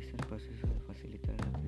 Este espacio es para facilitar la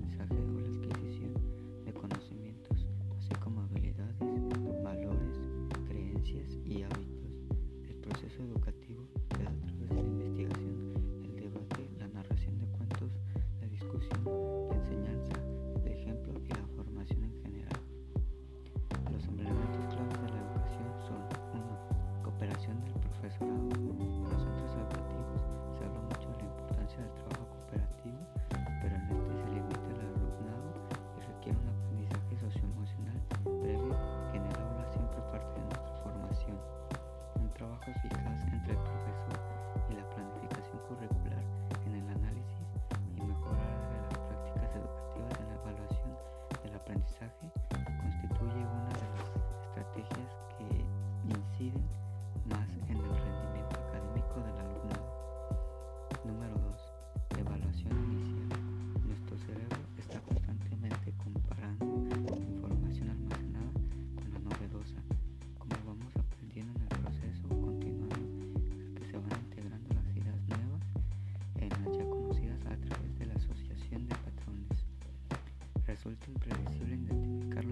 resulta impredecible identificarlo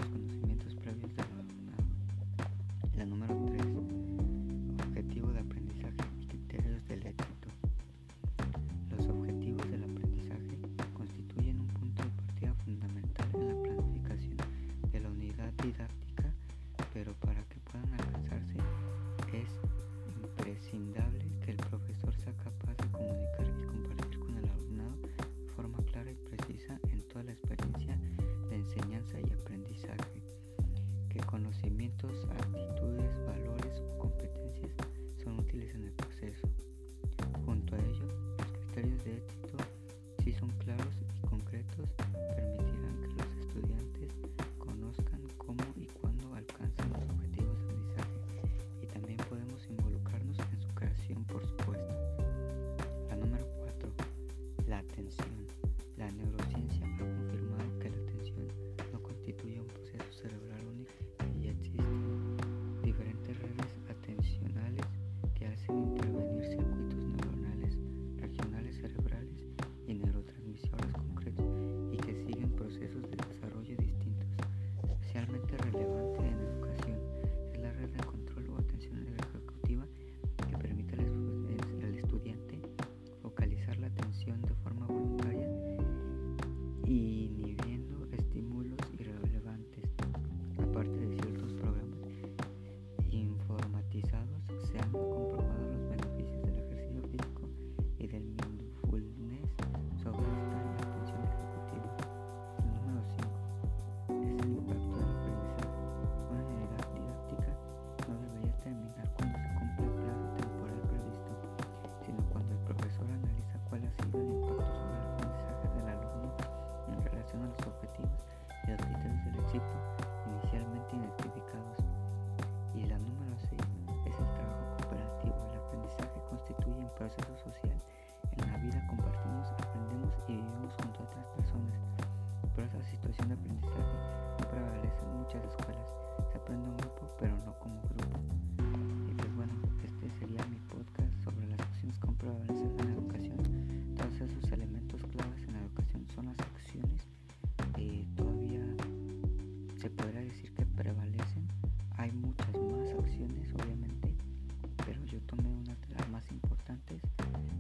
si son claros y concretos, permitirán que los estudiantes conozcan cómo y cuándo alcanzan los objetivos de aprendizaje y también podemos involucrarnos en su creación, por supuesto. La número 4. La atención. La neurociencia se podría decir que prevalecen. Hay muchas más acciones, obviamente, pero yo tomé unas de las más importantes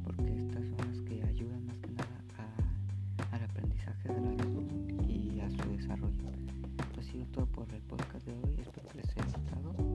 porque estas son las que ayudan más que nada a, al aprendizaje de la luz y a su desarrollo. Esto ha sido todo por el podcast de hoy, espero que les haya gustado.